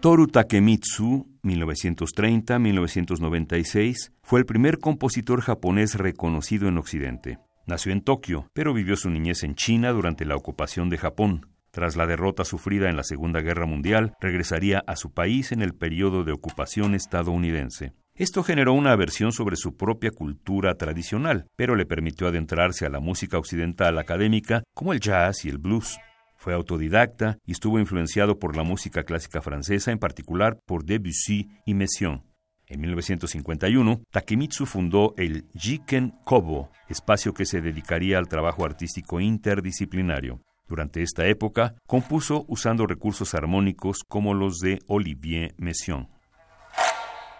Toru Takemitsu, 1930-1996, fue el primer compositor japonés reconocido en Occidente. Nació en Tokio, pero vivió su niñez en China durante la ocupación de Japón. Tras la derrota sufrida en la Segunda Guerra Mundial, regresaría a su país en el periodo de ocupación estadounidense. Esto generó una aversión sobre su propia cultura tradicional, pero le permitió adentrarse a la música occidental académica como el jazz y el blues. Fue autodidacta y estuvo influenciado por la música clásica francesa, en particular por Debussy y Messiaen. En 1951, Takemitsu fundó el Jiken Kobo, espacio que se dedicaría al trabajo artístico interdisciplinario. Durante esta época, compuso usando recursos armónicos como los de Olivier Messiaen.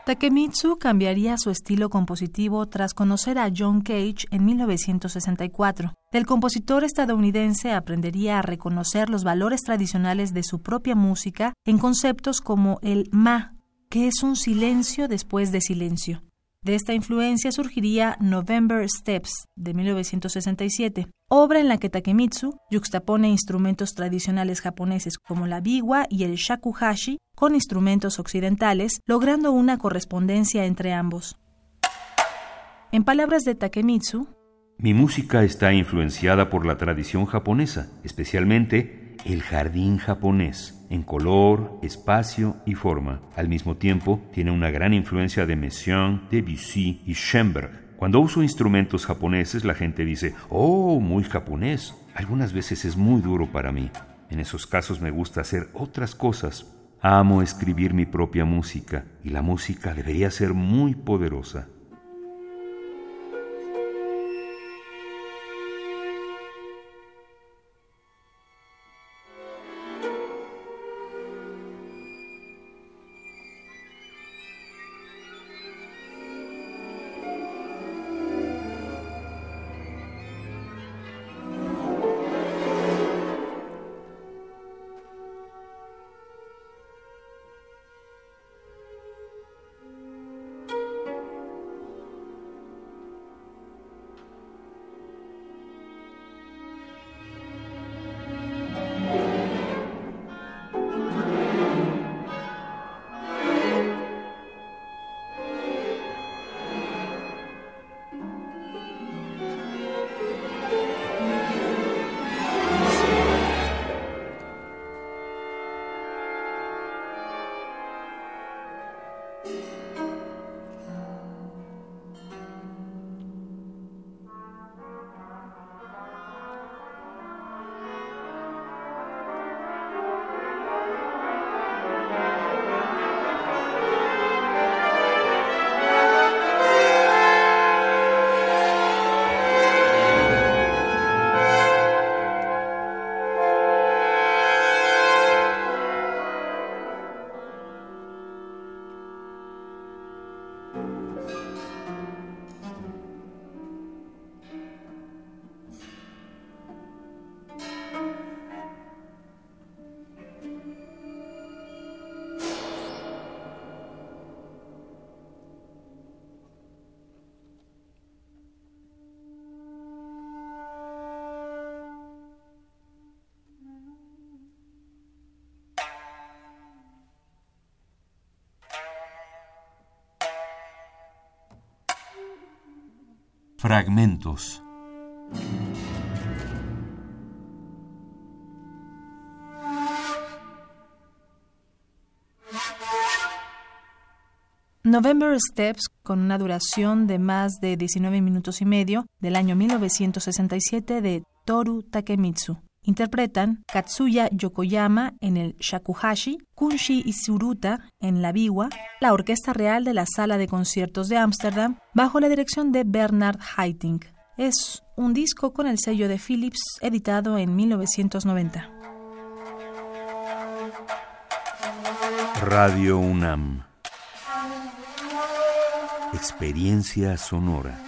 Takemitsu cambiaría su estilo compositivo tras conocer a John Cage en 1964. Del compositor estadounidense aprendería a reconocer los valores tradicionales de su propia música en conceptos como el ma, que es un silencio después de silencio. De esta influencia surgiría November Steps de 1967, obra en la que Takemitsu yuxtapone instrumentos tradicionales japoneses como la biwa y el shakuhachi con instrumentos occidentales, logrando una correspondencia entre ambos. En palabras de Takemitsu, mi música está influenciada por la tradición japonesa, especialmente el jardín japonés en color, espacio y forma. Al mismo tiempo, tiene una gran influencia de Messiaen, Debussy y Schoenberg. Cuando uso instrumentos japoneses, la gente dice, oh, muy japonés. Algunas veces es muy duro para mí. En esos casos me gusta hacer otras cosas. Amo escribir mi propia música y la música debería ser muy poderosa. Fragmentos. November Steps, con una duración de más de 19 minutos y medio, del año 1967 de Toru Takemitsu. Interpretan Katsuya Yokoyama en el shakuhachi, Kunshi Isuruta en la biwa, la Orquesta Real de la Sala de Conciertos de Ámsterdam, bajo la dirección de Bernard Haitink. Es un disco con el sello de Philips, editado en 1990. Radio UNAM Experiencia sonora.